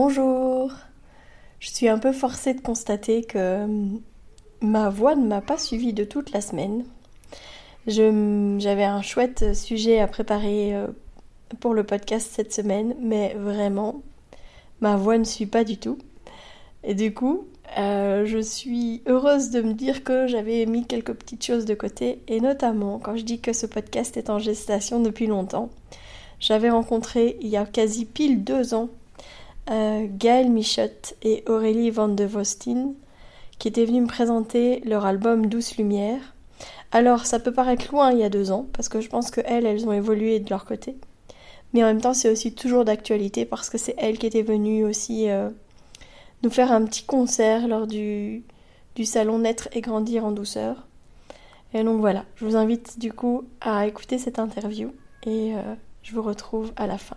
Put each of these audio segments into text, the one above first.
Bonjour Je suis un peu forcée de constater que ma voix ne m'a pas suivie de toute la semaine. J'avais un chouette sujet à préparer euh, pour le podcast cette semaine, mais vraiment, ma voix ne suit pas du tout. Et du coup, euh, je suis heureuse de me dire que j'avais mis quelques petites choses de côté, et notamment quand je dis que ce podcast est en gestation depuis longtemps. J'avais rencontré il y a quasi pile deux ans euh, Gaël Michotte et Aurélie Van de Vostin qui étaient venus me présenter leur album Douce Lumière. Alors, ça peut paraître loin il y a deux ans, parce que je pense que elles, elles ont évolué de leur côté. Mais en même temps, c'est aussi toujours d'actualité parce que c'est elles qui étaient venues aussi euh, nous faire un petit concert lors du, du salon Naître et Grandir en douceur. Et donc voilà, je vous invite du coup à écouter cette interview et euh, je vous retrouve à la fin.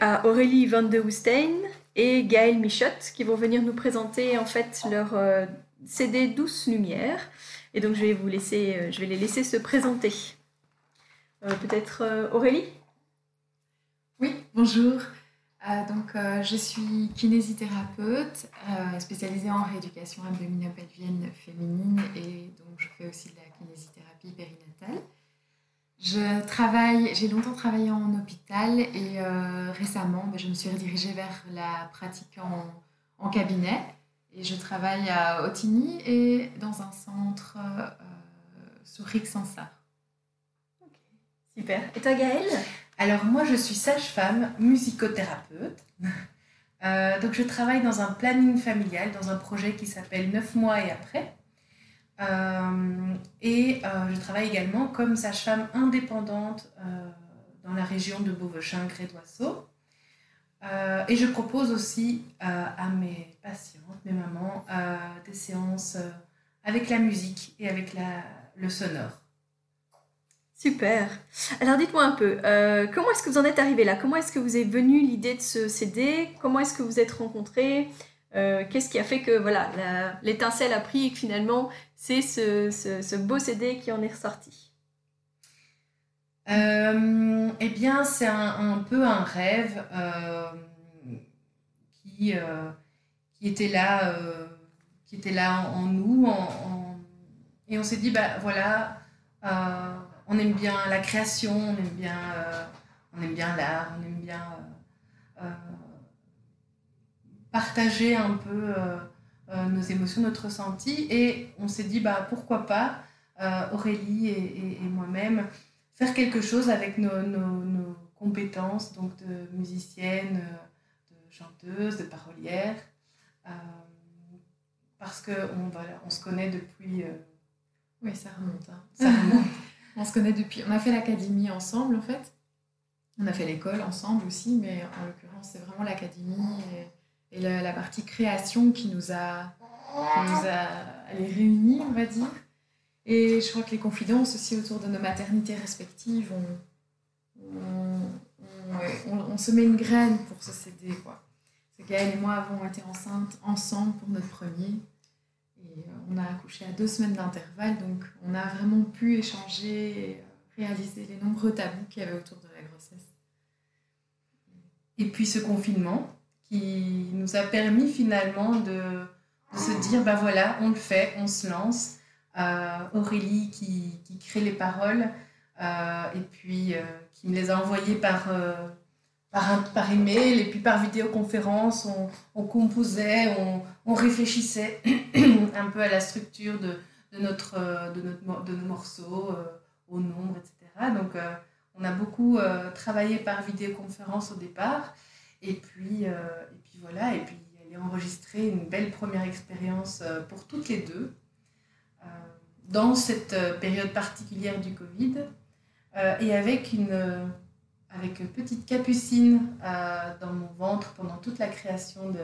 À Aurélie Van de Hoestein et Gaël Michotte qui vont venir nous présenter en fait leur euh, CD Douce Lumière. Et donc je vais vous laisser, euh, je vais les laisser se présenter. Euh, peut-être Aurélie? Oui, bonjour. donc je suis kinésithérapeute spécialisée en rééducation abdominopelvienne féminine et donc je fais aussi de la kinésithérapie périnatale. Je travaille, j'ai longtemps travaillé en hôpital et euh, récemment, ben, je me suis redirigée vers la pratique en, en, cabinet. Et je travaille à Otigny et dans un centre euh, sur Rixensart. Super. Et toi, Gaëlle? Alors, moi, je suis sage-femme, musicothérapeute. Euh, donc, je travaille dans un planning familial, dans un projet qui s'appelle 9 mois et après. Euh, et euh, je travaille également comme sage-femme indépendante euh, dans la région de Beauvechin-Gré-Doisseau. et je propose aussi à mes patientes, mes mamans, des séances avec la musique et avec le sonore. Super. Alors dites-moi un peu, comment est-ce que vous en êtes arrivé là? Comment est-ce que vous est venue l'idée de ce CD Comment est-ce que vous êtes rencontrés Qu'est-ce qui a fait que voilà l'étincelle a pris et que finalement c'est ce, beau CD qui en est ressorti? Euh, Eh bien, c'est un, peu un rêve euh, qui, euh, qui, était là, qui était là en, nous. et on s'est dit, bah voilà, on aime bien la création, on aime bien, on aime bien l'art, on aime bien partager un peu euh, nos émotions, notre ressenti. Et on s'est dit, bah, pourquoi pas, euh, Aurélie et, moi-même, faire quelque chose avec nos, nos, compétences donc de musicienne, de chanteuse, de parolière. Euh, parce qu'on voilà, on se connaît depuis... Oui, ça remonte. Hein. Ça remonte. on se connaît depuis... On a fait l'académie ensemble, en fait. On a fait l'école ensemble aussi, mais en l'occurrence, c'est vraiment l'académie. Et et la, partie création qui nous a, qui nous a réunis, on va dire. Et je crois que les confidences aussi autour de nos maternités respectives, on, on, on, se met une graine pour se céder. Quoi. Gaëlle et moi avons été enceintes ensemble pour notre premier. Et euh, on a accouché à deux semaines d'intervalle, donc on a vraiment pu échanger et euh, réaliser les nombreux tabous qu'il y avait autour de la grossesse. Et puis ce confinement, qui nous a permis finalement de, se dire, bah voilà, on le fait, on se lance. Aurélie qui, qui, crée les paroles et puis qui me les a envoyées par par, par email et puis par vidéoconférence, on, composait, on, réfléchissait un peu à la structure de, de, notre, de, notre, de nos morceaux, euh, au nombre, etc. Donc euh, on a beaucoup euh, travaillé par vidéoconférence au départ. Et puis, et puis voilà, et puis elle est enregistrée une belle première expérience pour toutes les deux dans cette période particulière du Covid et avec une avec une petite capucine euh, dans mon ventre pendant toute la création de.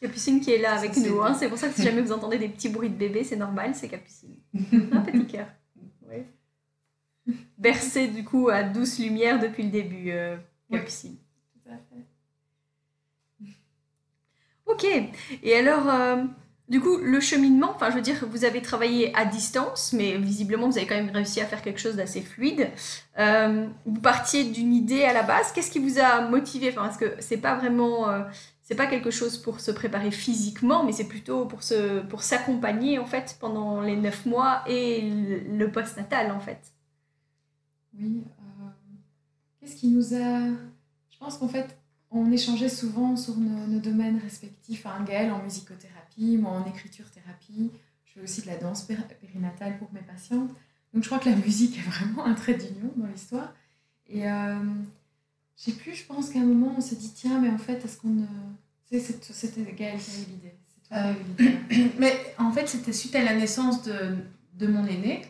Capucine qui est là avec nous, hein. c'est pour ça que si jamais vous entendez des petits bruits de bébé, c'est normal, c'est Capucine. Un petit cœur. Oui. Bercé du coup à douce lumière depuis le début, euh, Capucine. tout à fait. Ok, et alors, euh, du coup, le cheminement, enfin, je veux dire, vous avez travaillé à distance, mais visiblement, vous avez quand même réussi à faire quelque chose d'assez fluide. Euh, vous partiez d'une idée à la base. Qu'est-ce qui vous a motivé? Enfin, parce que c'est pas vraiment, euh, c'est pas quelque chose pour se préparer physiquement, mais c'est plutôt pour se, pour s'accompagner en fait pendant les neuf mois et le, post-natal en fait. Oui. Qu'est-ce qui nous a Je pense qu'en fait, on échangeait souvent sur nos, domaines respectifs. Enfin, Gaël en musicothérapie, moi en écriture-thérapie. Je fais aussi de la danse périnatale pour mes patientes. Donc je crois que la musique est vraiment un trait d'union dans l'histoire. Et euh, je sais plus, je pense qu'à un moment on s'est dit tiens, mais en fait, est-ce qu'on. C'était Gaël qui a eu l'idée. Euh, mais en fait, c'était suite à la naissance de, de mon aîné.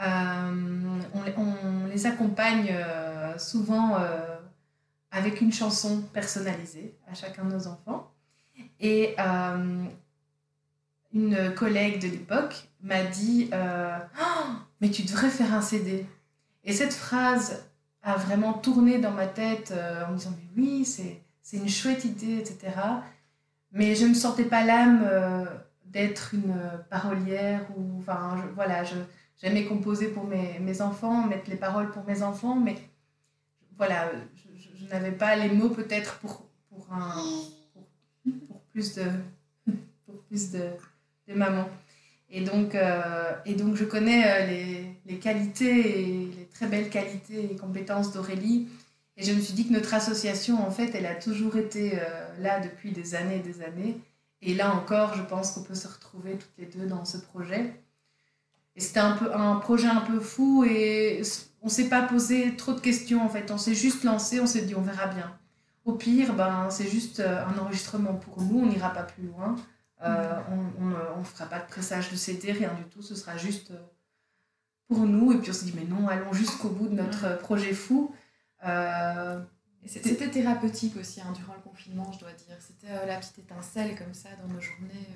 Euh, on, on, les accompagne euh, souvent avec une chanson personnalisée à chacun de nos enfants. Et euh, une collègue de l'époque m'a dit euh, oh, Mais tu devrais faire un CD. Et cette phrase a vraiment tourné dans ma tête euh, en me disant Mais oui, c'est, une chouette idée, etc. Mais je ne sentais pas l'âme d'être une parolière ou. Enfin, voilà, je, j'aimais composer pour mes, mes enfants, mettre les paroles pour mes enfants, mais voilà, n'avais pas les mots peut-être pour, pour, un, pour, plus de, pour plus de, mamans. Et donc, euh, et donc je connais euh, les, les, qualités et les très belles qualités et compétences d'Aurélie. Et je me suis dit que notre association, en fait, elle a toujours été euh, là depuis des années et des années. Et là encore, je pense qu'on peut se retrouver toutes les deux dans ce projet. Et c'était un, un projet un peu fou on s'est pas posé trop de questions en fait. On s'est juste lancé, on s'est dit on verra bien. Au pire, ben, c'est juste euh, un enregistrement pour nous, on n'ira pas plus loin. Euh, on ne fera pas de pressage de CD, rien du tout. Ce sera juste euh, pour nous. Et puis on s'est dit mais non, allons jusqu'au bout de notre projet fou. C'était thérapeutique aussi hein, durant le confinement, je dois dire. C'était la petite étincelle comme ça dans nos journées.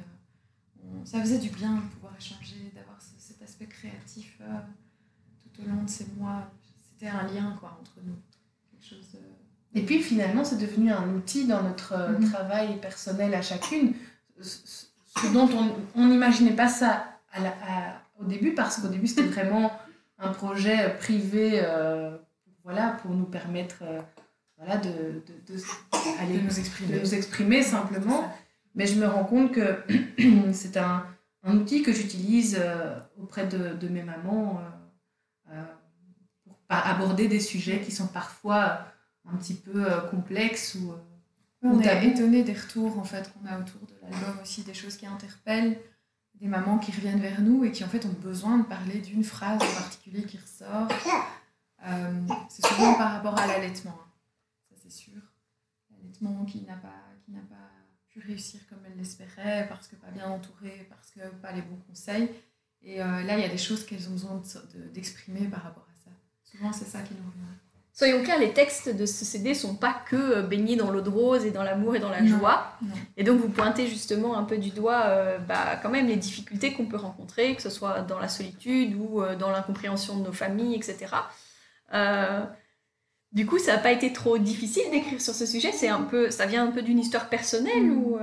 ça faisait du bien de pouvoir échanger, d'avoir cet aspect créatif tout au long de ces mois. C'était un lien quoi, entre nous. Quelque chose Et puis finalement, c'est devenu un outil dans notre euh, mhm. travail personnel à chacune, ce dont on n'imaginait pas ça à au début, parce qu'au début, c'était vraiment un projet privé euh, voilà, pour nous permettre euh, voilà, de, de, de, nous exprimer, de nous exprimer simplement. Mais je me rends compte que c'est un, un, outil que j'utilise auprès de, mes mamans euh, aborder des sujets qui sont parfois un petit peu euh, complexes ou, euh, on est étonné des retours en fait qu'on a autour de l'album aussi, des choses qui interpellent, des mamans qui reviennent vers nous et qui en fait ont besoin de parler d'une phrase en particulier qui ressort. c'est souvent par rapport à l'allaitement, hein. ça c'est sûr. L'allaitement qui n'a pas, qui n'a pas pu réussir comme elle l'espérait parce que pas bien entourée, parce que pas les bons conseils. Et euh, là, il y a des choses qu'elles ont besoin d'exprimer par rapport à. Souvent, c'est ça qui nous revient. Soyons clairs, les textes de ce CD sont pas que euh, baignés dans l'eau de rose et dans l'amour et dans la joie. Et donc vous pointez justement un peu du doigt euh, bah, quand même les difficultés qu'on peut rencontrer, que ce soit dans la solitude ou dans l'incompréhension de nos familles, etc. du coup, ça n'a pas été trop difficile d'écrire sur ce sujet. C'est un peu, ça vient un peu d'une histoire personnelle mm. ou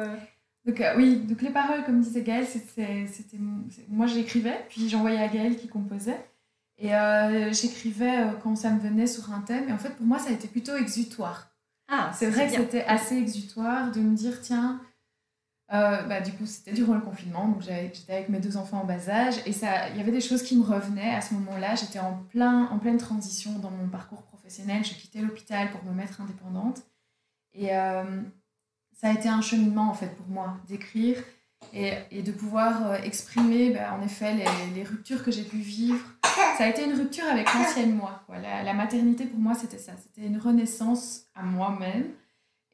donc euh, oui, donc les paroles, comme disait Gaëlle, c'était, moi j'écrivais, puis j'envoyais à Gaëlle qui composait. Et euh, j'écrivais euh, quand ça me venait sur un thème. Et en fait, pour moi, ça a été plutôt exutoire. Ah, c'est vrai que c'était assez exutoire de me dire, tiens, Euh, bah, du coup, c'était durant le confinement, donc j'étais avec mes deux enfants en bas âge, et il y avait des choses qui me revenaient à ce moment-là. J'étais en, plein, en pleine transition dans mon parcours professionnel. Je quittais l'hôpital pour me mettre indépendante. Et euh, ça a été un cheminement, en fait, pour moi, d'écrire et, et, de pouvoir euh, exprimer, bah, en effet, les, ruptures que j'ai pu vivre. Ça a été une rupture avec l'ancienne moi. La, maternité, pour moi, c'était ça. C'était une renaissance à moi-même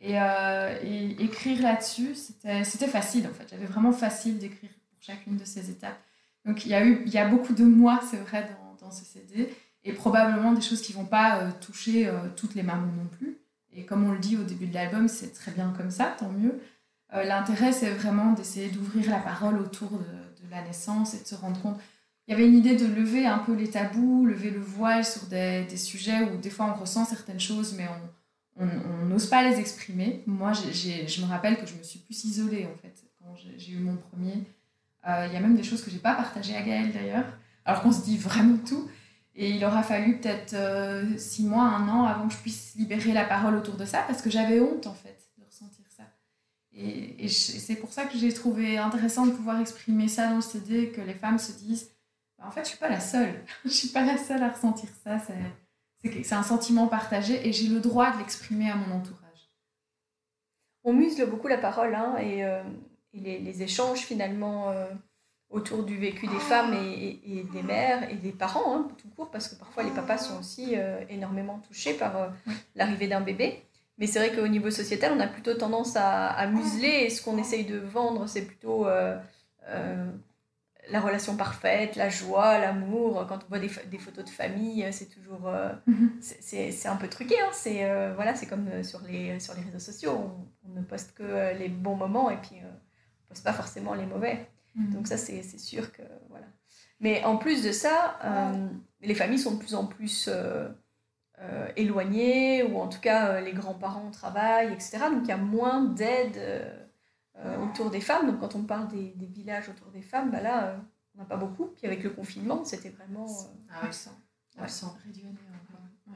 euh, et, écrire là-dessus, c'était facile en fait. J'avais vraiment facile d'écrire pour chacune de ces étapes. Donc il y a, eu, il y a beaucoup de moi, c'est vrai, dans, dans, ce CD. Et probablement des choses qui vont pas euh, toucher toutes les mamans non plus. Et comme on le dit au début de l'album, c'est très bien comme ça, tant mieux. L'intérêt, c'est vraiment d'essayer d'ouvrir la parole autour de, la naissance et de se rendre compte. Il y avait une idée de lever un peu les tabous, lever le voile sur des, sujets où des fois on ressent certaines choses, mais on n'ose pas les exprimer. Moi, je me rappelle que je me suis plus isolée, en fait, quand j'ai eu mon premier. Euh, il y a même des choses que j'ai pas partagées à Gaël, d'ailleurs, alors qu'on se dit vraiment tout. Et il aura fallu peut-être euh, six mois, un an avant que je puisse libérer la parole autour de ça, parce que j'avais honte, en fait. Et, c'est pour ça que j'ai trouvé intéressant de pouvoir exprimer ça dans le CD, que les femmes se disent, bah, en fait, je suis pas la seule. je suis pas la seule à ressentir ça. C'est un sentiment partagé et j'ai le droit de l'exprimer à mon entourage. On muscle beaucoup la parole hein, et, euh, les, échanges finalement euh, autour du vécu des femmes et, des mères et des parents, hein, tout court, parce que parfois les papas sont aussi euh, énormément touchés par l'arrivée d'un bébé. Mais c'est vrai qu'au niveau sociétal, on a plutôt tendance à, à museler et ce qu'on essaye de vendre, c'est plutôt la relation parfaite, la joie, l'amour. Quand on voit des, des, photos de famille, euh, c'est toujours. Euh, mhm. c'est un peu truqué. Hein. C'est euh, voilà, c'est comme sur les, sur les réseaux sociaux. On, ne poste que les bons moments et puis on ne poste pas forcément les mauvais. Mhm. Donc, ça, c'est sûr que. Voilà. Mais en plus de ça, les familles sont de plus en plus. Éloignées ou en tout cas les grands-parents travaillent, etc. Donc il y a moins d'aide euh, autour des femmes. Donc quand on parle des, des villages autour des femmes, bah là, euh, on n'a pas beaucoup. Puis avec le confinement, c'était vraiment euh, ah, absent. Absent. Réduit Oui,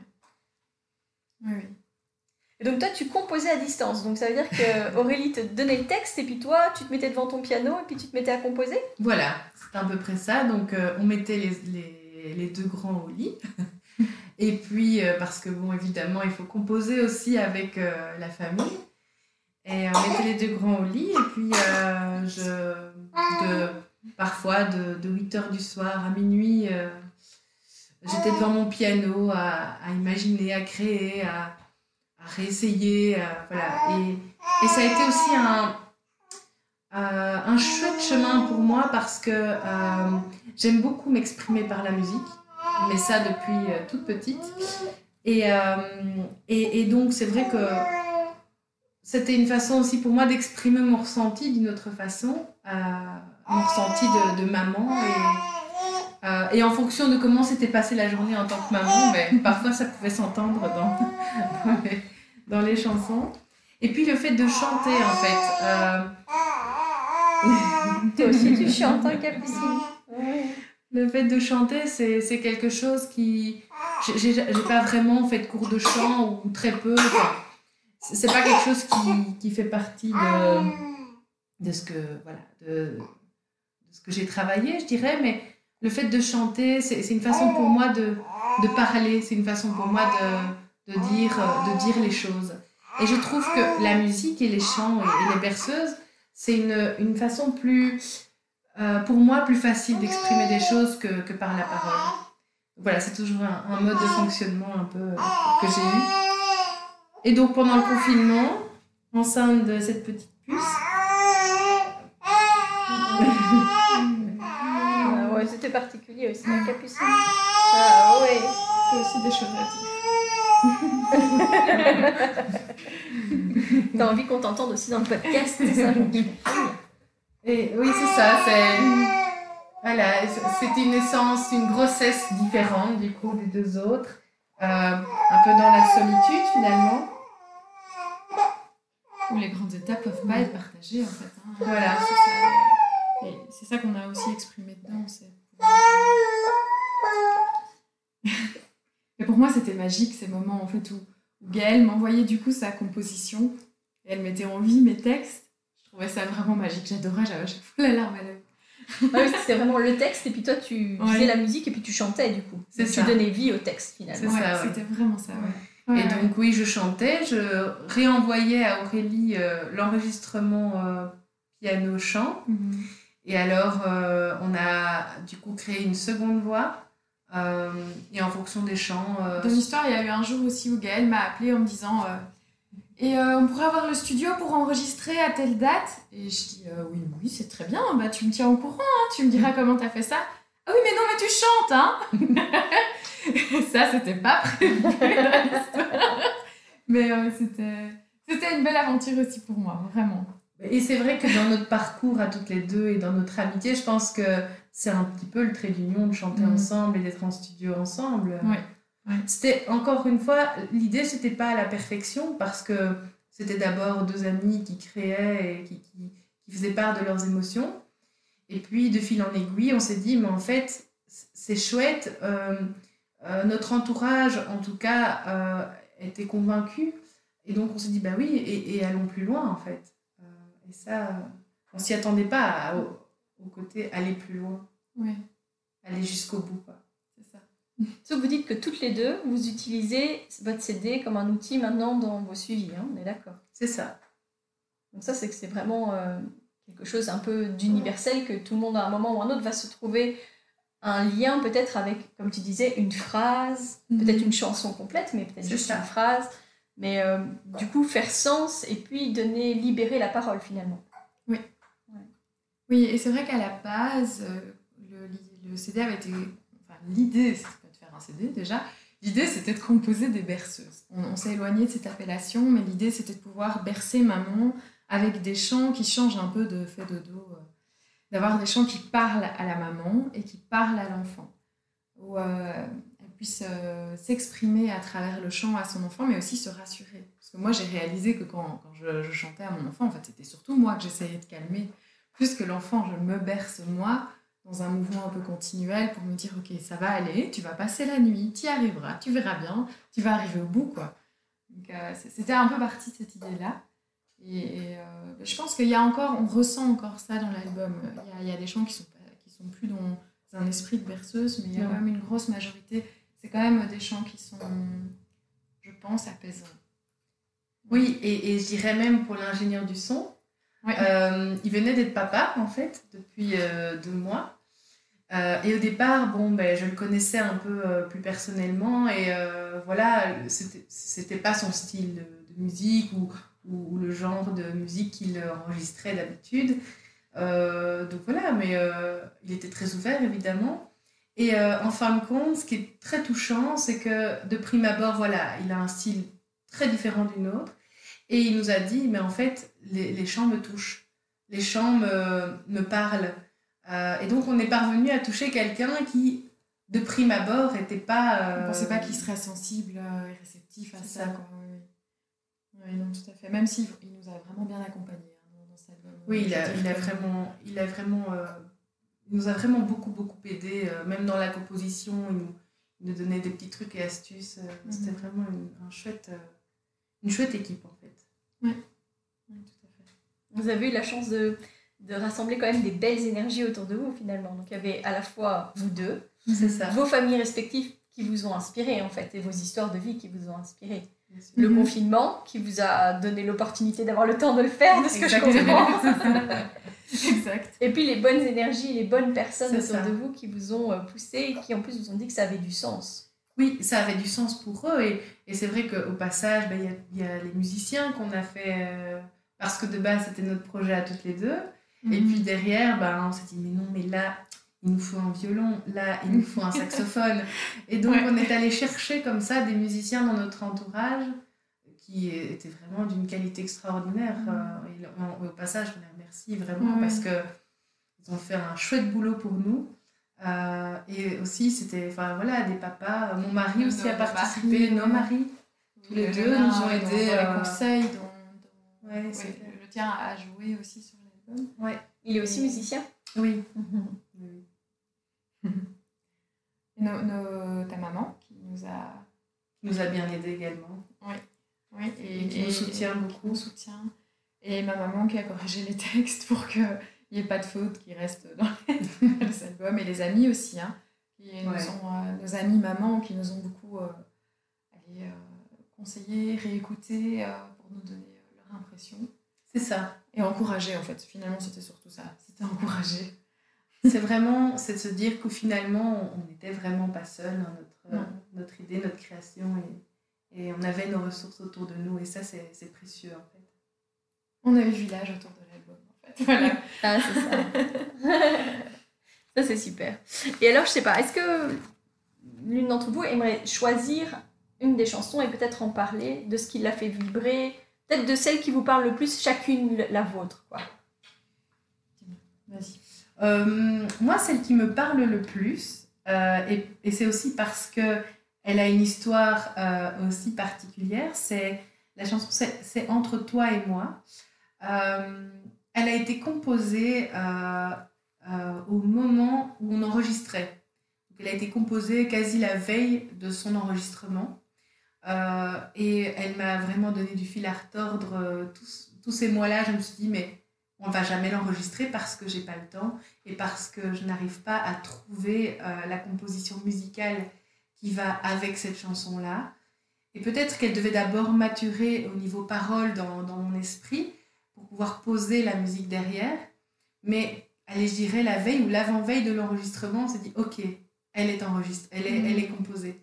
oui. Et donc toi, tu composais à distance. Donc ça veut dire que Aurélie te donnait le texte et puis toi, tu te mettais devant ton piano et puis tu te mettais à composer? Voilà, c'est à peu près ça. Donc on mettait les, les, les, deux grands au lit. et puis, parce que bon, évidemment, il faut composer aussi avec la famille. Et on mettait les deux grands au lit. Et puis, euh, je, de, parfois, de, de 8 heures du soir à minuit, euh, j'étais devant mon piano à, imaginer, à créer, à, à réessayer. voilà. Et, et, ça a été aussi un, euh, un chouette chemin pour moi parce que j'aime beaucoup m'exprimer par la musique. Mais ça depuis toute petite. Et, et, et donc, c'est vrai que c'était une façon aussi pour moi d'exprimer mon ressenti d'une autre façon, euh, mon ressenti de, de maman. Et, euh, et, en fonction de comment s'était passée la journée en tant que maman, mais parfois ça pouvait s'entendre dans, dans, les, dans, les, chansons. Et puis le fait de chanter en fait. Euh... Toi aussi tu chantes, hein, Capucine Le fait de chanter, c'est quelque chose qui. J'ai pas vraiment fait de cours de chant ou très peu c'est pas quelque chose qui, qui, fait partie de, de ce que voilà de, que j'ai travaillé je dirais mais le fait de chanter c'est une façon pour moi de, de parler c'est une façon pour moi de, de, dire de dire les choses et je trouve que la musique et les chants et, les berceuses c'est une, une, façon plus euh, pour moi plus facile d'exprimer des choses que, que, par la parole voilà c'est toujours un, un, mode de fonctionnement un peu que j'ai eu et donc pendant le confinement, enceinte de cette petite puce. ah ouais, c'était particulier aussi, la capucine. Ah ouais, c'est aussi des choses à dire. T'as envie qu'on t'entende aussi dans le podcast, c'est ça Et oui, c'est ça. C'est voilà, c'était une naissance, une grossesse différente du coup des deux autres. Euh, un peu dans la solitude finalement. Où les grandes étapes peuvent pas être partagées en fait. Hein. Voilà, c'est ça. Et c'est ça qu'on a aussi exprimé dedans. Et pour moi, c'était magique ces moments en fait où, Gaëlle m'envoyait du coup sa composition et elle mettait en vie mes textes. Trouvais ça vraiment magique. J'adorais, j'avais à chaque fois la larme à l'œil. Ah oui, c'était vraiment le texte et puis toi tu Ouais. faisais la musique et puis tu chantais du coup. C'est Donc, ça. Tu donnais vie au texte finalement. C'est Ouais, ça, ouais. C'était vraiment ça, ouais. Et Ouais, ouais. donc oui, je chantais, je réenvoyais à Aurélie euh, l'enregistrement euh, piano-chant. Mhm. Et alors, euh, on a du coup créé une seconde voix. euh, et en fonction des chants... euh, Dans l'histoire, il y a eu un jour aussi où Gaël m'a appelé en me disant euh, Et euh, on pourrait avoir le studio pour enregistrer à telle date Et je dis euh, Oui, oui, c'est très bien, bah, tu me tiens au courant, hein, tu me diras comment t'as fait ça. Ah oui, mais non, mais tu chantes, hein Ça, c'était pas prévu dans l'histoire. Mais euh, c'était. C'était une belle aventure aussi pour moi, vraiment. Et c'est vrai que dans notre parcours à toutes les deux et dans notre amitié, je pense que c'est un petit peu le trait d'union de chanter Mhm. ensemble et d'être en studio ensemble. Ouais, ouais. C'était encore une fois, l'idée c'était pas à la perfection parce que c'était d'abord deux amis qui créaient et qui, qui, qui faisaient part de leurs émotions. Et puis de fil en aiguille, on s'est dit, mais en fait, c'est chouette. euh, euh, notre entourage, en tout cas, euh, était convaincu. Et donc on s'est dit, bah oui, et, et allons plus loin en fait. Et ça, on s'y attendait pas à- au, au côté aller plus loin, Ouais, aller jusqu'au bout. Quoi. C'est. Sauf que vous dites que toutes les deux, vous utilisez votre CD comme un outil maintenant dans vos suivis, hein, on est d'accord. C'est ça. Donc ça, c'est que c'est vraiment euh, quelque chose un peu d'universel que tout le monde à un moment ou un autre va se trouver un lien peut-être avec, comme tu disais, une phrase, Mhm. peut-être une chanson complète, mais peut-être C'est juste ça. une phrase. Mais euh, du coup, faire sens et puis donner, libérer la parole finalement. Oui, et c'est vrai qu'à la base, euh, le, le CD avait été. Enfin, l'idée, faire déjà. L'idée, c'était de composer des berceuses. On, s'est éloigné de cette appellation, mais l'idée, c'était de pouvoir bercer maman avec des chants qui changent un peu de fait de dos. euh, D'avoir des chants qui parlent à la maman et qui parlent à l'enfant. Où euh, elle puisse euh, s'exprimer à travers le chant à son enfant, mais aussi se rassurer. Parce que moi, j'ai réalisé que quand, quand je, je chantais à mon enfant, en fait, c'était surtout moi que j'essayais de calmer plus que l'enfant, je me berce moi dans un mouvement un peu continuel pour me dire ok ça va aller, tu vas passer la nuit, tu y arriveras, tu verras bien, tu vas arriver au bout quoi. Donc euh, c'était un peu parti de cette idée là. Et, et, euh, je pense qu'il y a encore, on ressent encore ça dans l'album. Il y a, il y a des chants qui sont pas- qui sont plus dans un esprit de berceuse, mais il y a quand même une grosse majorité. C'est quand même des chants qui sont, je pense, apaisants. Oui, et, et je dirais même pour l'ingénieur du son, Euh, il venait d'être papa en fait depuis euh, deux mois. Euh, et au départ, bon, ben, je le connaissais un peu plus personnellement et voilà, c'était pas son style de, musique ou, ou, ou le genre de musique qu'il enregistrait d'habitude. Donc voilà, mais il était très ouvert évidemment. Et en fin de compte, ce qui est très touchant, c'est que de prime abord, voilà, il a un style très différent d'une autre. Et il nous a dit, mais en fait, les, les chants me touchent. Les chants me, me parlent. Euh, et donc, on est parvenu à toucher quelqu'un qui, de prime abord, n'était pas... On euh, pensait pas qu'il serait sensible euh, et réceptif à ça. ça. Quoi. Oui, non, tout à fait. Même s'il il nous a vraiment bien accompagnés hein, dans, dans cet album. Oui, il a, il a vraiment... Il a vraiment euh, il nous a vraiment beaucoup, beaucoup aidé. euh, même dans la composition, il nous, il nous donnait des petits trucs et astuces. euh, Mhm. C'était vraiment une, un chouette, euh, une chouette équipe, en fait. Oui, tout à fait. Vous avez eu la chance de, de rassembler quand même des belles énergies autour de vous finalement. Donc il y avait à la fois vous deux, ça. vos familles respectives qui vous ont inspiré en fait, et vos histoires de vie qui vous ont inspiré. Le Mhm. confinement qui vous a donné l'opportunité d'avoir le temps de le faire, de ce que je Exactement. comprends. exact. Et puis les bonnes énergies, les bonnes personnes autour ça. de vous qui vous ont euh, poussé et qui en plus vous ont dit que ça avait du sens. Oui, ça avait du sens pour eux. Et, et c'est vrai qu'au passage, ben, il y, a, il y a les musiciens qu'on a fait, euh, parce que de base, c'était notre projet à toutes les deux. Et Mhm. puis derrière, ben, on s'est dit, mais non, mais là, il nous faut un violon, là, il nous faut un saxophone. Et donc, Ouais. on est allé chercher comme ça des musiciens dans notre entourage qui étaient vraiment d'une qualité extraordinaire. Mhm. Euh, et au passage, on les remercie vraiment parce que ils ont fait un chouette boulot pour nous. Euh, et aussi, c'était enfin, voilà, des papas. Mon mari aussi Nos a participé, nos ouais. maris. Tous les Le deux nous ont ouais, dans- aidés, Dans, euh, les conseils, dans, dans- Ouais, ouais, c'est le, tien a joué aussi sur l'album. Il est aussi Et- musicien? Oui. Oui. Et nos- nos- ta maman qui nous a. Qui nous a bien aidés également. Oui, Et qui nous soutient qui beaucoup. nous soutient. Et ma maman qui a corrigé les textes pour qu'il n'y ait pas de faute qui reste dans les albums. Et les amis aussi, hein, qui nous ont, nos amis mamans qui nous ont beaucoup allé, conseillé, réécouté pour nous donner leur impression. C'est ça. Et encourager, en fait. Finalement, c'était surtout ça. C'était encourager. C'est vraiment, c'est de se dire qu'au finalement, on n'était vraiment pas seul dans notre, notre idée, notre création. Et, et, on avait nos ressources autour de nous. Et ça, c'est précieux, en fait. On a eu le village autour de. Voilà. ah, c'est ça. ça, c'est super. Et alors, je sais pas, est-ce que l'une d'entre vous aimerait choisir une des chansons et peut-être en parler de ce qui l'a fait vibrer peut-être de celles qui vous parlent le plus, chacune la vôtre. Quoi? Vas-y. Euh, moi, celle qui me parle le plus, euh, et, et c'est aussi parce que elle a une histoire euh, aussi particulière, c'est la chanson c'est Entre toi et moi. Elle a été composée au moment où on enregistrait. elle a été composée quasi la veille de son enregistrement. Euh, et elle m'a vraiment donné du fil à retordre euh, tous, ces mois-là. Je me suis dit, mais on va jamais l'enregistrer parce que j'ai pas le temps et parce que je n'arrive pas à trouver euh, la composition musicale qui va avec cette chanson-là. Et peut-être qu'elle devait d'abord maturer au niveau parole dans, mon esprit pouvoir poser la musique derrière. Mais allez, je dirais la veille ou l'avant-veille de l'enregistrement, on s'est dit, ok, elle est enregistrée, elle est, elle est composée.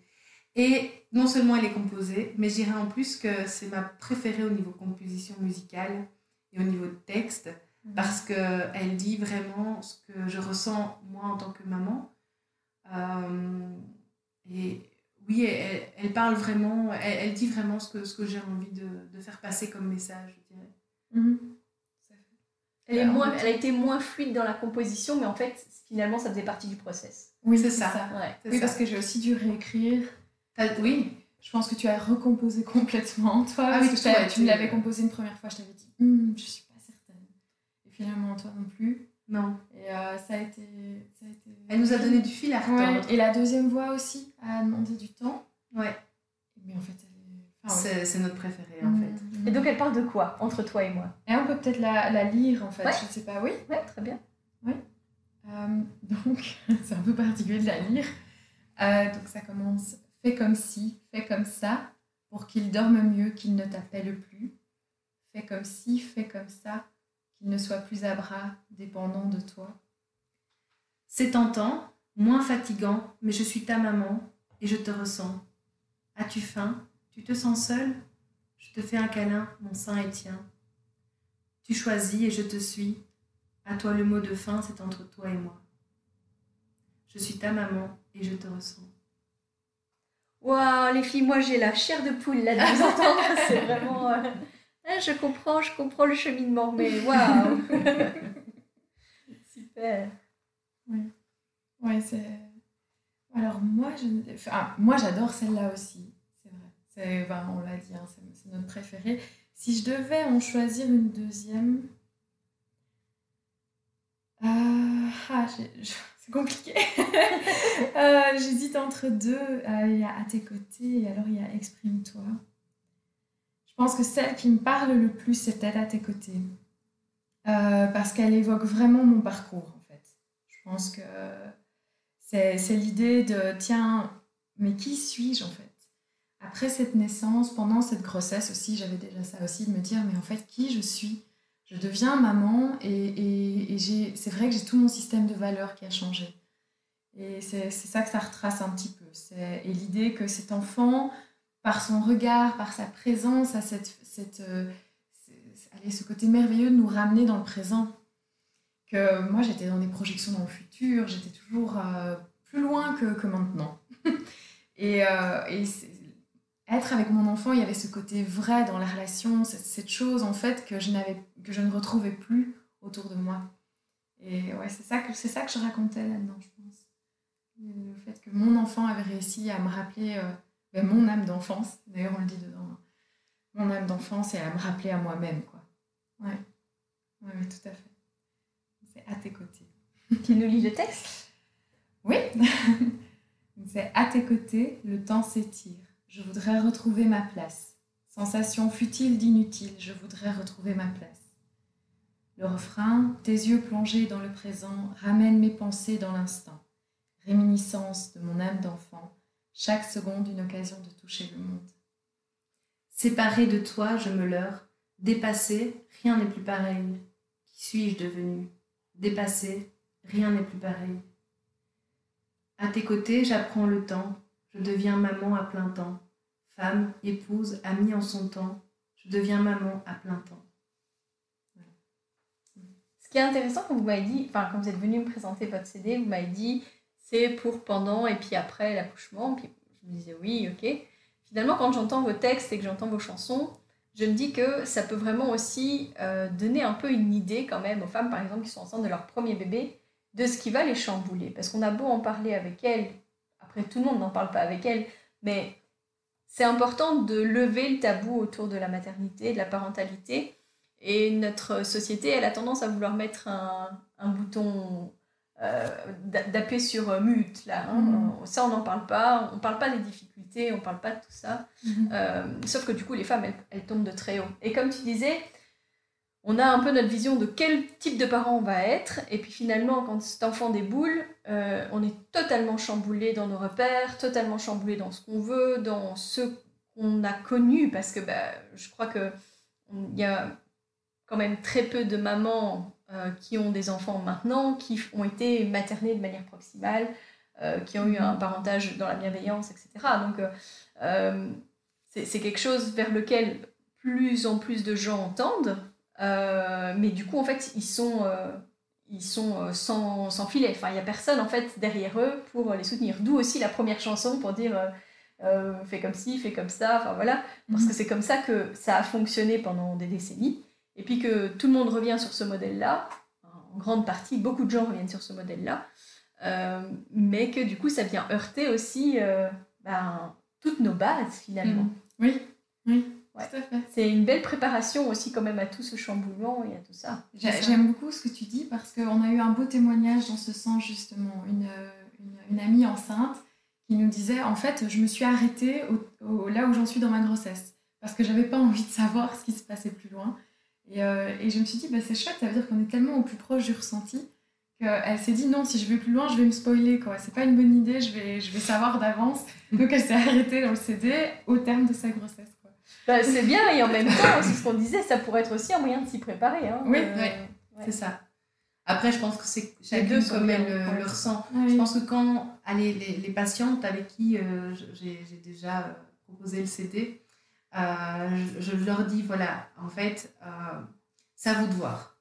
Et non seulement elle est composée, mais je dirais en plus que c'est ma préférée au niveau composition musicale et au niveau de texte, mhm. parce qu'elle dit vraiment ce que je ressens moi en tant que maman. Euh, et oui, elle, parle vraiment, elle, dit vraiment ce que, ce que j'ai envie de, de, faire passer comme message, je dirais. Mhm. Elle, est moins, elle a été moins fluide dans la composition, mais en fait, finalement, ça faisait partie du process. Oui, c'est ça. Oui, parce que j'ai aussi dû réécrire oui. Je pense que tu as recomposé complètement, toi. Ah oui, que tu me l'avais composé une première fois, je t'avais dit, hm, je suis pas certaine. Et finalement, toi non plus. Non. Et euh, ça, a été, ça a été. Elle nous a donné du fil à retordre. Et la deuxième voix aussi a demandé du temps. Ouais. Mais en fait, c'est notre préférée, en fait. Mmh. Et donc, elle parle de quoi, entre toi et moi? Et on peut peut-être la, la, lire, en fait. Je ne sais pas, oui? Ouais, très bien. Oui. Euh, donc, c'est un peu particulier de la lire. Euh, donc, ça commence Fais comme si, fais comme ça, pour qu'il dorme mieux, qu'il ne t'appelle plus. Fais comme si, fais comme ça, qu'il ne soit plus à bras, dépendant de toi. C'est tentant, moins fatigant, mais je suis ta maman et je te ressens. As-tu faim? Tu te sens seule? Je te fais un câlin, mon sein est tien. Tu choisis et je te suis. À toi le mot de fin, c'est entre toi et moi. Je suis ta maman et je te ressens. Waouh, les filles, moi j'ai la chair de poule là de vous entendre. C'est vraiment. Euh, hein, je comprends, je comprends le cheminement, mais waouh! Super! Oui. Ouais, c'est. Alors moi, je... enfin, moi j'adore celle-là aussi, ben, on l'a dit, hein, c'est, notre préférée. Si je devais en choisir une deuxième. Euh, ah, c'est compliqué. Euh, j'hésite entre deux. Euh, il y a À tes côtés et alors il y a Exprime-toi. Je pense que celle qui me parle le plus, c'est Elle à tes côtés. Parce qu'elle évoque vraiment mon parcours, en fait. Je pense que c'est l'idée de, tiens, mais qui suis-je, en fait? Après cette naissance, pendant cette grossesse aussi, j'avais déjà ça aussi, de me dire, mais en fait, qui je suis? Je deviens maman et, c'est vrai que j'ai tout mon système de valeurs qui a changé. Et c'est ça que ça retrace un petit peu. Et l'idée que cet enfant, par son regard, par sa présence, a cette, euh, ce côté merveilleux de nous ramener dans le présent. Que moi, j'étais dans des projections dans le futur, j'étais toujours euh, plus loin que, maintenant. et, euh, être avec mon enfant, il y avait ce côté vrai dans la relation, cette, chose en fait que je, n'avais, que je ne retrouvais plus autour de moi. Et ouais, c'est ça que, c'est ça que je racontais là-dedans, je pense. Le fait que mon enfant avait réussi à me rappeler euh, ben, mon âme d'enfance, d'ailleurs on le dit dedans, hein. mon âme d'enfance et à me rappeler à moi-même. quoi. Ouais, ouais, tout à fait. C'est à tes côtés. Tu nous lis le texte? Oui. c'est à tes côtés, le temps s'étire. Je voudrais retrouver ma place. Sensation futile d'inutile, je voudrais retrouver ma place. Le refrain, tes yeux plongés dans le présent, ramènent mes pensées dans l'instant. Réminiscence de mon âme d'enfant, chaque seconde une occasion de toucher le monde. Séparé de toi, je me leurre. Dépassé, rien n'est plus pareil. Qui suis-je devenu? Dépassé, rien n'est plus pareil. À tes côtés, j'apprends le temps. Je deviens maman à plein temps. Femme, épouse, amie en son temps. Je deviens maman à plein temps. Ce qui est intéressant quand vous m'avez dit, enfin quand vous êtes venu me présenter votre CD, vous m'avez dit c'est pour pendant et puis après l'accouchement. Puis je me disais oui, ok. Finalement, quand j'entends vos textes et que j'entends vos chansons, je me dis que ça peut vraiment aussi euh, donner un peu une idée quand même aux femmes, par exemple, qui sont enceintes de leur premier bébé, de ce qui va les chambouler. Parce qu'on a beau en parler avec elles, après tout le monde n'en parle pas avec elles, mais c'est important de lever le tabou autour de la maternité, de la parentalité. Et notre société, elle a tendance à vouloir mettre un, un bouton euh, d'appuyer sur euh, mute là. Hein. Mhm. Ça, on n'en parle pas. On parle pas des difficultés, on parle pas de tout ça. Mhm. Euh, sauf que du coup, les femmes, elles, tombent de très haut. Et comme tu disais, on a un peu notre vision de quel type de parent on va être. Et puis finalement, quand cet enfant déboule, on est totalement chamboulé dans nos repères, totalement chamboulé dans ce qu'on veut, dans ce qu'on a connu. Parce que bah, je crois qu'il y a quand même très peu de mamans euh, qui ont des enfants maintenant, qui ont été maternés de manière proximale, euh, qui ont eu un parentage dans la bienveillance, etc. Donc, euh, c'est quelque chose vers lequel plus en plus de gens tendent, mais du coup, en fait, ils sont, ils sont sans, sans, filet. Enfin, il n'y a personne, en fait, derrière eux pour les soutenir. D'où aussi la première chanson pour dire... fais comme ci, fais comme ça, enfin voilà, parce mhm. que c'est comme ça que ça a fonctionné pendant des décennies et puis que tout le monde revient sur ce modèle-là, en grande partie, beaucoup de gens reviennent sur ce modèle-là, euh, mais que du coup, ça vient heurter aussi euh, ben, toutes nos bases finalement. Mm. Oui, C'est une belle préparation aussi quand même à tout ce chamboulement et à tout ça. J'aime beaucoup ce que tu dis parce qu'on a eu un beau témoignage dans ce sens justement. Une, une, amie enceinte qui nous disait en fait je me suis arrêtée là où j'en suis dans ma grossesse parce que j'avais pas envie de savoir ce qui se passait plus loin. Et, euh, et, je me suis dit, bah, c'est chouette, ça veut dire qu'on est tellement au plus proche du ressenti qu'elle s'est dit, non, si je vais plus loin, je vais me spoiler. quoi. C'est pas une bonne idée, je vais, je vais savoir d'avance. Donc elle s'est arrêtée dans le CD au terme de sa grossesse. Bah, c'est bien, et en même temps, c'est ce qu'on disait, ça pourrait être aussi un moyen de s'y préparer. Hein, oui, euh, c'est ça. Après, je pense que c'est chacun comme elle le, ressent. Je pense que quand allez, les, les patientes avec qui euh, j'ai déjà proposé le CD, euh, je, leur dis, voilà, en fait, euh, c'est à vous de voir.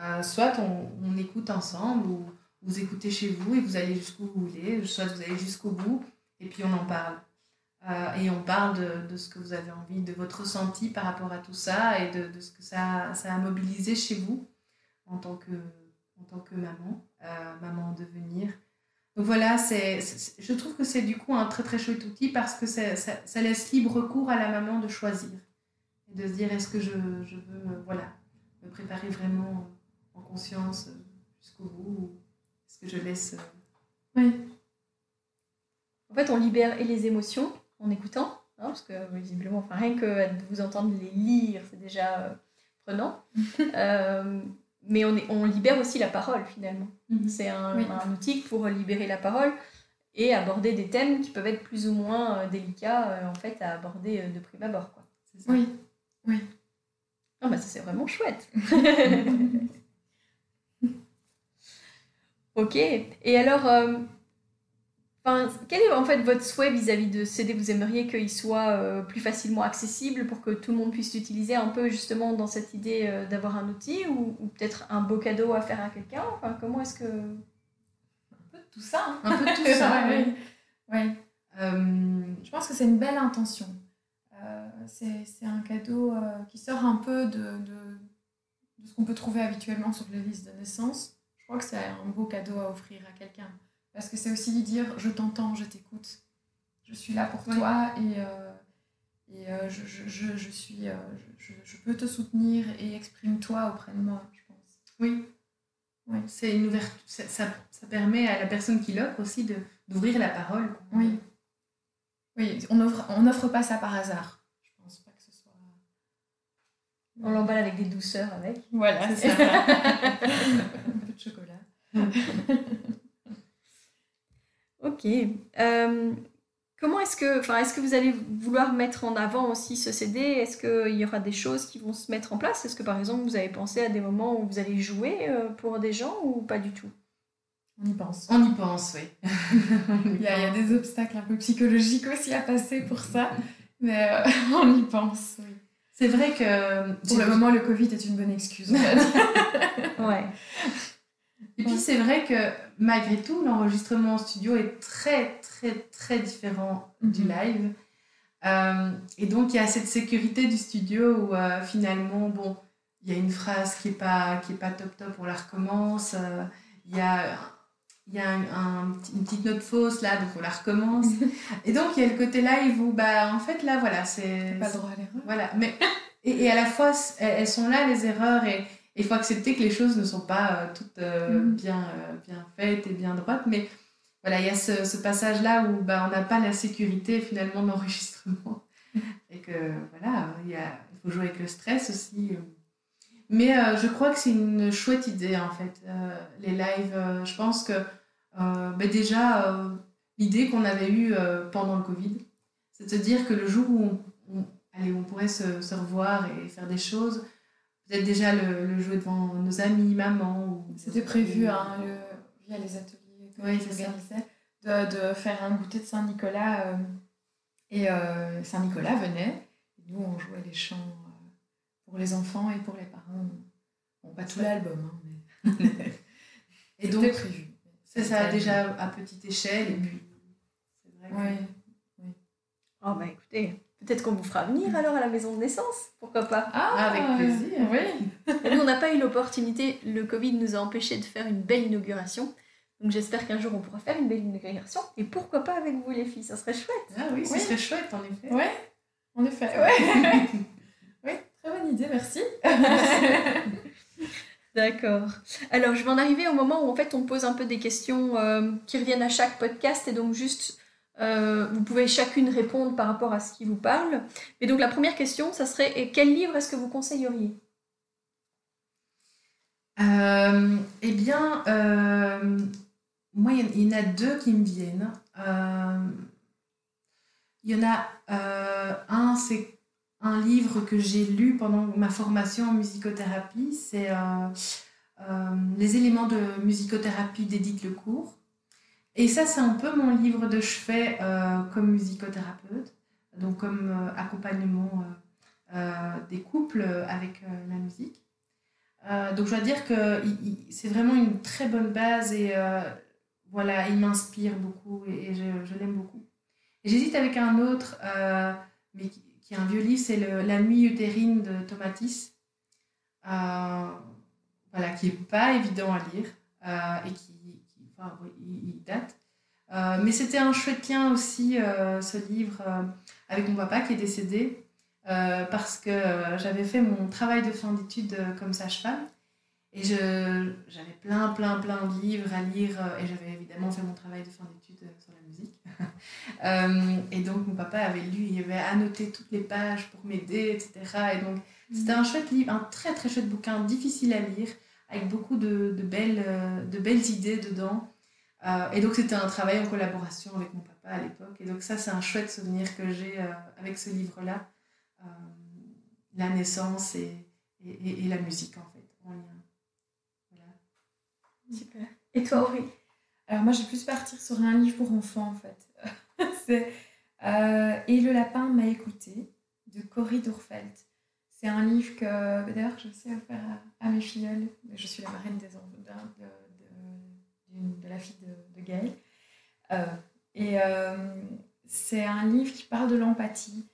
Euh, soit on, écoute ensemble, ou vous écoutez chez vous et vous allez jusqu'où vous voulez, soit vous allez jusqu'au bout, et puis on en parle. Et on parle de, de, ce que vous avez envie, de votre ressenti par rapport à tout ça et de, de ce que ça, ça, a mobilisé chez vous en tant que, en tant que maman, maman en devenir. Donc voilà, c'est, je trouve que c'est du coup un très très chouette outil parce que ça, laisse libre cours à la maman de choisir et de se dire est-ce que je, je veux euh, voilà, me préparer vraiment en conscience euh, jusqu'au bout ou est-ce que je laisse. Euh, oui. En fait, on libère et les émotions en écoutant, hein, parce que visiblement, enfin, rien que de vous entendre les lire, c'est déjà prenant. mais on, est, on libère aussi la parole finalement. Mhm. C'est un, un, outil pour libérer la parole et aborder des thèmes qui peuvent être plus ou moins euh, délicats euh, en fait à aborder euh, de prime abord. Quoi. Oui, oui. Ah bah ça c'est vraiment chouette. ok. Et alors, Enfin, quel est en fait votre souhait vis-à-vis de CD Vous aimeriez qu'il soit euh, plus facilement accessible pour que tout le monde puisse l'utiliser un peu justement dans cette idée euh, d'avoir un outil ou, peut-être un beau cadeau à faire à quelqu'un? Enfin, comment est-ce que... Un peu de tout ça. Hein. Un peu de tout ça, oui. oui. Euh, je pense que c'est une belle intention. c'est un cadeau qui sort un peu de, de, de ce qu'on peut trouver habituellement sur les listes de naissance. Je crois que c'est un beau cadeau à offrir à quelqu'un. Parce que c'est aussi lui dire je t'entends, je t'écoute, je suis là pour toi et, euh, et euh, je, je, je, suis, euh, je, peux te soutenir et exprime-toi auprès de moi, je pense. Oui. oui. C'est une ouverture, ça, ça, permet à la personne qui l'offre aussi d'ouvrir la parole. Oui. Oui, on n'offre on offre pas ça par hasard. Je pense pas que ce soit. On l'emballe avec des douceurs avec. Voilà, c'est ça. Un peu de chocolat. ok. Euh, comment est-ce que, enfin, est-ce que vous allez vouloir mettre en avant aussi ce CD Est-ce qu'il y aura des choses qui vont se mettre en place? Est-ce que par exemple vous avez pensé à des moments où vous allez jouer euh, pour des gens ou pas du tout? On y pense. On y pense, oui. il, y a, il, y a, des obstacles un peu psychologiques aussi à passer pour ça, mais euh, on y pense, oui. C'est vrai que pour le moment, le Covid est une bonne excuse. ouais. Et puis c'est vrai que malgré tout, l'enregistrement en studio est très très très différent du live. Euh, et donc il y a cette sécurité du studio où euh, finalement, bon, il y a une phrase qui est pas qui est pas top top, on la recommence. Euh, il y a y a un, une petite note fausse là, donc on la recommence. et donc il y a le côté live où, bah, en fait, là, voilà, c'est. Pas le droit à l'erreur. Voilà, mais. Et, et, à la fois, elles sont là, les erreurs, et il faut accepter que les choses ne sont pas euh, toutes euh, mm. bien, euh, bien faites et bien droites, mais voilà, il y a ce, ce passage-là où bah, on n'a pas la sécurité finalement d'enregistrement. et que voilà, il, y a, il faut jouer avec le stress aussi. Mais je crois que c'est une chouette idée en fait, les lives. je pense que bah, déjà, l'idée qu'on avait eue pendant le Covid, c'est de se dire que le jour où on, allez, on pourrait se, se, revoir et faire des choses, peut-être déjà le, le, jouer devant nos amis, maman. Ou... C'était prévu hein, le, via les ateliers que oui, j'organisais, de, de, faire un goûter de Saint-Nicolas. Euh, et euh, Saint-Nicolas venait, et nous on jouait les chants euh, pour les enfants et pour les parents. Bon, pas tout l'album, hein, mais. et donc, prévu. C'est ça, déjà à petite échelle, et puis. C'est vrai. Que... Oui. oui. Oh, bah écoutez. Peut-être qu'on vous fera venir alors à la maison de naissance, pourquoi pas Ah, avec plaisir, oui. Nous, on n'a pas eu l'opportunité, le Covid nous a empêché de faire une belle inauguration. Donc j'espère qu'un jour on pourra faire une belle inauguration. Et pourquoi pas avec vous les filles, ça serait chouette. Ah oui, ça serait chouette en effet. Oui, en effet. Ouais. oui, très bonne idée, merci. D'accord. Alors je vais en arriver au moment où en fait on pose un peu des questions euh, qui reviennent à chaque podcast et donc juste euh, vous pouvez chacune répondre par rapport à ce qui vous parle. Mais donc la première question, ça serait quel livre est-ce que vous conseilleriez? Euh, Eh bien, euh, moi, il y en a deux qui me viennent. Il y en a un, c'est un livre que j'ai lu pendant ma formation en musicothérapie. C'est Les éléments de musicothérapie d'Edith Lecourt. Et ça, c'est un peu mon livre de chevet euh, comme musicothérapeute, donc comme euh, accompagnement euh, des couples avec la musique. donc je dois dire que c'est vraiment une très bonne base et voilà, il m'inspire beaucoup et, je, l'aime beaucoup. J'hésite avec un autre, mais qui, qui, est un vieux livre, c'est La nuit utérine de Tomatis, voilà, qui n'est pas évident à lire et qui il, date. Euh, mais c'était un chouette lien aussi, euh, ce livre, euh, avec mon papa qui est décédé, parce que j'avais fait mon travail de fin d'études comme sage-femme. Et j'avais plein, plein, plein de livres à lire, et j'avais évidemment fait mon travail de fin d'études sur la musique. et donc, mon papa avait lu, il avait annoté toutes les pages pour m'aider, etc. Et donc, c'était un chouette livre, un très, très chouette bouquin, difficile à lire, avec beaucoup de belles, de belles idées dedans. Euh, et donc c'était un travail en collaboration avec mon papa à l'époque. Et donc ça c'est un chouette souvenir que j'ai euh, avec ce livre-là. Euh, la naissance et, et, et, la musique en fait, en lien. Voilà. Super. Et toi Aurélie? Alors moi je vais plus partir sur un livre pour enfants en fait. c'est Et le lapin m'a écouté de Cory Dourfeld. C'est un livre que d'ailleurs je sais offrir à, à, mes filleules. Je suis la marraine des enfants, de, la fille de, Gaël. Euh, et euh, c'est un livre qui parle de l'empathie.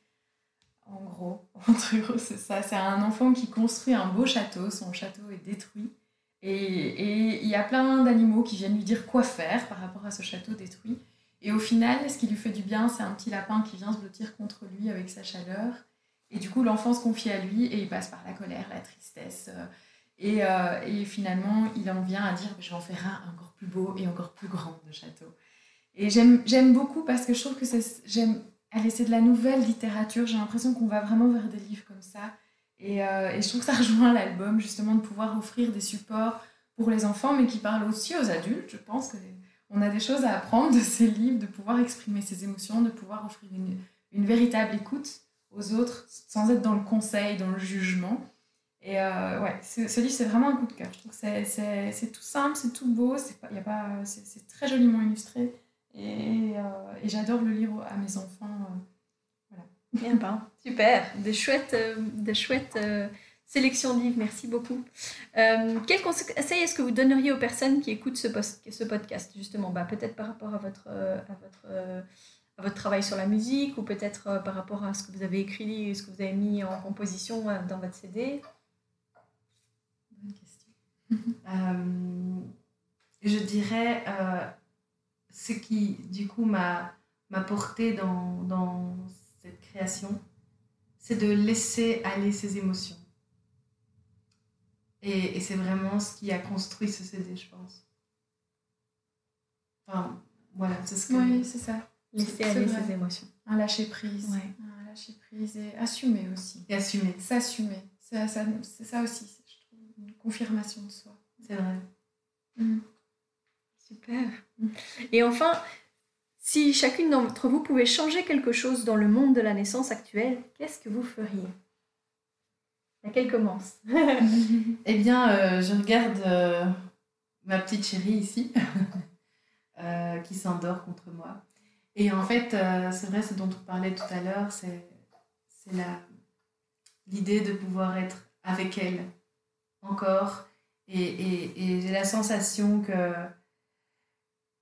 En gros, entre gros, c'est ça. C'est un enfant qui construit un beau château. Son château est détruit. Et il y a plein d'animaux qui viennent lui dire quoi faire par rapport à ce château détruit. Et au final, ce qui lui fait du bien, c'est un petit lapin qui vient se blottir contre lui avec sa chaleur. Et du coup, l'enfant se confie à lui et il passe par la colère, la tristesse. Et, euh, et finalement, il en vient à dire je vais en faire un encore plus beau et encore plus grand de château. Et j'aime beaucoup parce que je trouve que c'est de la nouvelle littérature. J'ai l'impression qu'on va vraiment vers des livres comme ça. Et, euh, je trouve que ça rejoint l'album, justement, de pouvoir offrir des supports pour les enfants, mais qui parlent aussi aux adultes. Je pense qu'on a des choses à apprendre de ces livres, de pouvoir exprimer ses émotions, de pouvoir offrir une véritable écoute aux autres sans être dans le conseil, dans le jugement. Et euh, ouais, ce livre, c'est vraiment un coup de cœur. C'est tout simple, c'est tout beau, c'est très joliment illustré. Et, euh, et j'adore le lire à mes enfants. Euh, voilà. Bien, ben, super. Des chouettes, des chouettes sélections de livres, merci beaucoup. quel conseil est-ce que vous donneriez aux personnes qui écoutent ce, ce podcast, justement? Bah, Peut-être par rapport à votre, à votre votre travail sur la musique ou peut-être euh, par rapport à ce que vous avez écrit ce que vous avez mis en composition euh, dans votre CD Euh, je dirais ce qui, du coup, m'a porté dans, dans cette création, c'est de laisser aller ses émotions. Et, et c'est vraiment ce qui a construit ce CD, je pense. Enfin, voilà, c'est ce que... Oui, c'est ça. Laisser aller ses émotions. Un lâcher prise. Un lâcher prise et assumer aussi. Et assumer. S'assumer. C'est ça, ça, aussi, trouve, une confirmation de soi. C'est vrai. Mm. Super. Mm. Et enfin, si chacune d'entre vous pouvait changer quelque chose dans le monde de la naissance actuelle, qu'est-ce que vous feriez? Laquelle commence? Eh bien, euh, je regarde euh, ma petite chérie ici, euh, qui s'endort contre moi. Et en fait, euh, c'est vrai, ce dont on parlait tout à l'heure, c'est l'idée de pouvoir être avec elle encore. Et, et, j'ai la sensation que,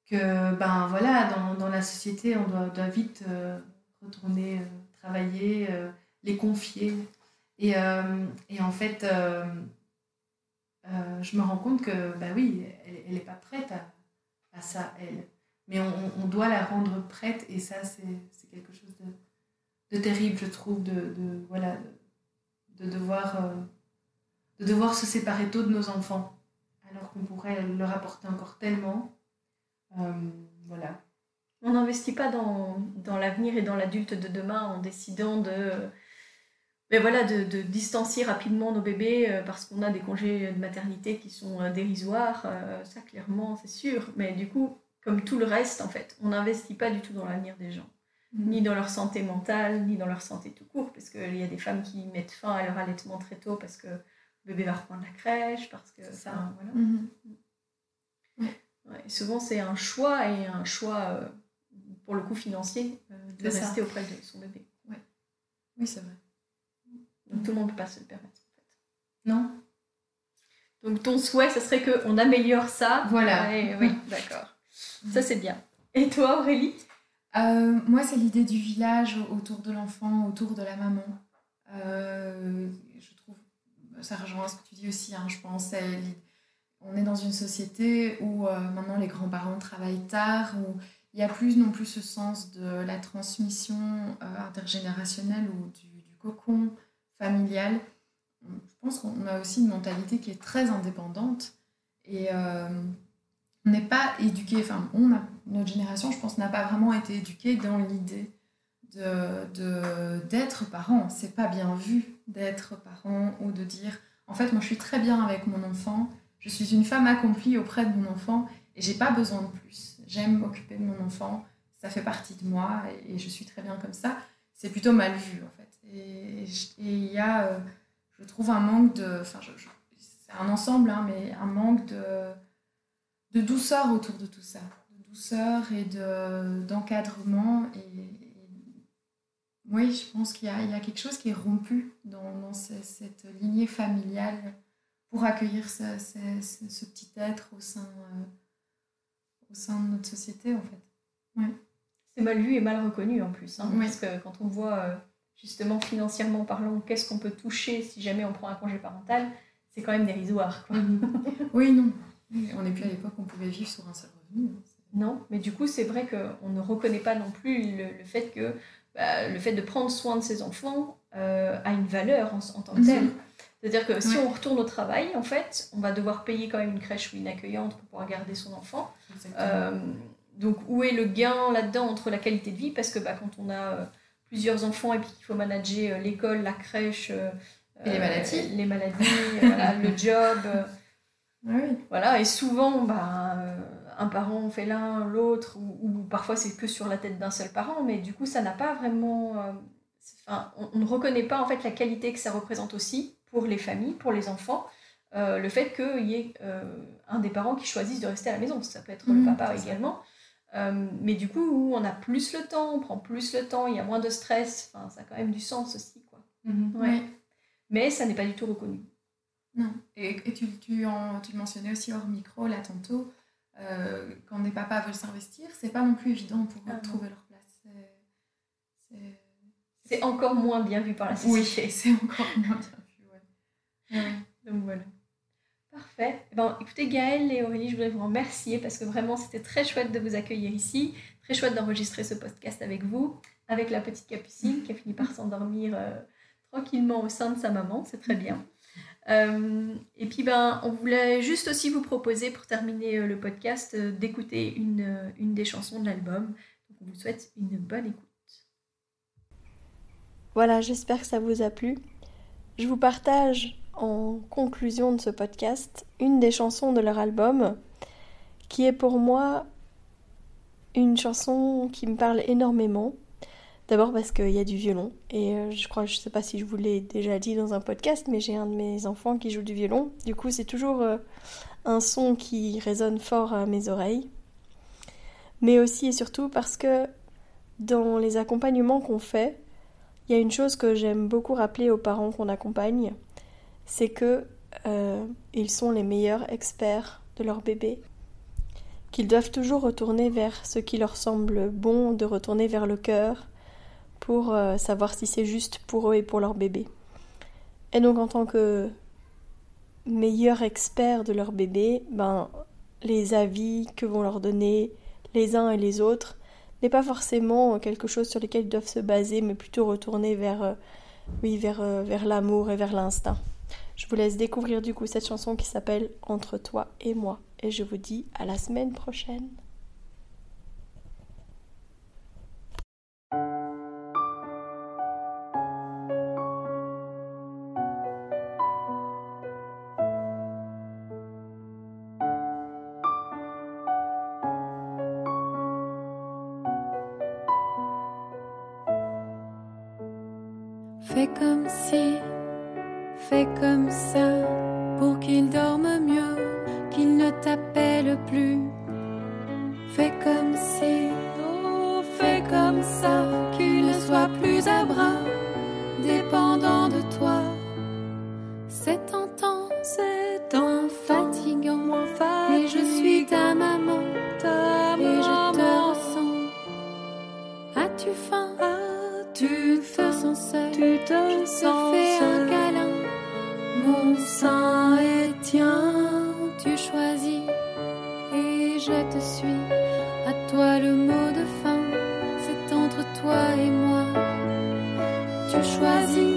que ben voilà, dans, dans la société, on doit, vite euh, retourner euh, travailler, les confier. Et, et en fait, je me rends compte que, ben oui, elle n'est pas prête à, à ça, elle mais on, on, doit la rendre prête et ça c'est quelque chose de, de, terrible je trouve de, de voilà de, devoir euh, de devoir se séparer tôt de nos enfants alors qu'on pourrait leur apporter encore tellement euh, voilà on n'investit pas dans, dans l'avenir et dans l'adulte de demain en décidant de mais voilà, de, de, distancier rapidement nos bébés euh, parce qu'on a des congés de maternité qui sont dérisoires, ça clairement c'est sûr. Mais du coup, comme tout le reste, en fait. On n'investit pas du tout dans l'avenir des gens, mm. ni dans leur santé mentale, ni dans leur santé tout court, parce qu'il y a des femmes qui mettent fin à leur allaitement très tôt parce que bébé va reprendre la crèche, parce que ça. Voilà. Mm-hmm. Ouais, souvent, c'est un choix et un choix, euh, pour le coup financier, euh, de rester auprès de son bébé. Ouais. Oui, c'est vrai. Donc tout le monde ne peut pas se le permettre, en fait. Non. Donc ton souhait, ce serait qu'on améliore ça. Voilà. oui, d'accord. Ça, c'est bien. Et toi, Aurélie? Euh, Moi, c'est l'idée du village autour de l'enfant, autour de la maman. Euh, ça rejoint ce que tu dis aussi, hein, je pense. On est dans une société où euh, maintenant les grands-parents travaillent tard, où il n'y a plus non plus ce sens de la transmission intergénérationnelle ou du, cocon familial. Je pense qu'on a aussi une mentalité qui est très indépendante. Et on n'est pas éduqué, enfin, on notre génération, je pense, n'a pas vraiment été éduquée dans l'idée d'être de, d'être parent. C'est pas bien vu d'être parent ou de dire, en fait, moi, je suis très bien avec mon enfant, je suis une femme accomplie auprès de mon enfant et j'ai pas besoin de plus. J'aime m'occuper de mon enfant, ça fait partie de moi et, je suis très bien comme ça. C'est plutôt mal vu, en fait. Et il y a, euh, je trouve, un manque de. Enfin, c'est un ensemble, hein, mais un manque de de douceur autour de tout ça, de douceur et de, d'encadrement. Et, oui, je pense qu'il y a, il y a, quelque chose qui est rompu dans, dans cette lignée familiale pour accueillir ce, ce, petit être au sein, euh, au sein de notre société, en fait. Ouais. C'est mal vu et mal reconnu en plus, hein, parce que quand on voit euh, justement financièrement parlant, qu'est-ce qu'on peut toucher si jamais on prend un congé parental, c'est quand même dérisoire. Quoi. oui, non. On n'est plus à l'époque où on pouvait vivre sur un seul revenu. Hein. Non, mais du coup, c'est vrai qu'on ne reconnaît pas non plus le, fait que bah, le fait de prendre soin de ses enfants euh, a une valeur en, tant que tel. C'est-à-dire que si on retourne au travail, en fait, on va devoir payer quand même une crèche ou une accueillante pour pouvoir garder son enfant. Euh, donc, où est le gain là-dedans entre la qualité de vie? Parce que bah, quand on a euh, plusieurs enfants et puis qu'il faut manager l'école, la crèche, Et les maladies. les maladies, voilà, le job. Oui. Voilà, et souvent, bah, euh, un parent fait l'un, l'autre, ou, ou parfois c'est que sur la tête d'un seul parent, mais du coup, ça n'a pas vraiment. euh, enfin, on, on ne reconnaît pas en fait la qualité que ça représente aussi pour les familles, pour les enfants, euh, le fait qu'il y ait euh, un des parents qui choisisse de rester à la maison. Ça peut être le Mhm, papa également. Mais du coup, on a plus le temps, on prend plus le temps, il y a moins de stress, enfin, ça a quand même du sens aussi. Quoi. Mhm. Ouais. Oui. Mais ça n'est pas du tout reconnu. Non. Et, et tu, tu, en- tu le mentionnais aussi hors micro, là, tantôt, euh, quand des papas veulent s'investir, c'est pas non plus évident pour Ah trouver leur place. C'est- encore moins bien vu par la Oui, société. c'est encore moins bien vu. Ouais. Ouais. Donc voilà. Parfait. Bon, écoutez, Gaëlle et Aurélie, je voudrais vous remercier parce que vraiment, c'était très chouette de vous accueillir ici. Très chouette d'enregistrer ce podcast avec vous, avec la petite Capucine qui a fini par s'endormir euh, tranquillement au sein de sa maman. C'est très bien. Euh, et puis, ben, on voulait juste aussi vous proposer, pour terminer euh, le podcast, euh, d'écouter une, une des chansons de l'album. On vous souhaite une bonne écoute. Voilà, j'espère que ça vous a plu. Je vous partage en conclusion de ce podcast une des chansons de leur album qui est pour moi une chanson qui me parle énormément. D'abord parce qu'il y a du violon et euh, je crois, je sais pas si je vous l'ai déjà dit dans un podcast, mais j'ai un de mes enfants qui joue du violon. Du coup, c'est toujours euh, un son qui résonne fort à mes oreilles. Mais aussi et surtout parce que dans les accompagnements qu'on fait, il y a une chose que j'aime beaucoup rappeler aux parents qu'on accompagne, c'est que euh, ils sont les meilleurs experts de leur bébé, qu'ils doivent toujours retourner vers ce qui leur semble bon, de retourner vers le cœur pour euh, savoir si c'est juste pour eux et pour leur bébé. Et donc en tant que meilleurs experts de leur bébé, ben les avis que vont leur donner les uns et les autres n'est pas forcément quelque chose sur lequel ils doivent se baser, mais plutôt retourner vers, euh, oui, vers, euh, vers l'amour et vers l'instinct. Je vous laisse découvrir du coup cette chanson qui s'appelle Entre toi et moi. Et je vous dis à la semaine prochaine. Sein est tien Tu choisis Et je te suis. À toi le mot de fin C'est entre toi et moi. Tu choisis